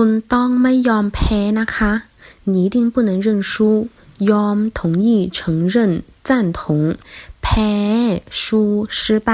คุณต้องไม่ยอมแพ้นะคะ你一定不能认输ยอม同意承认赞同แพ้输失败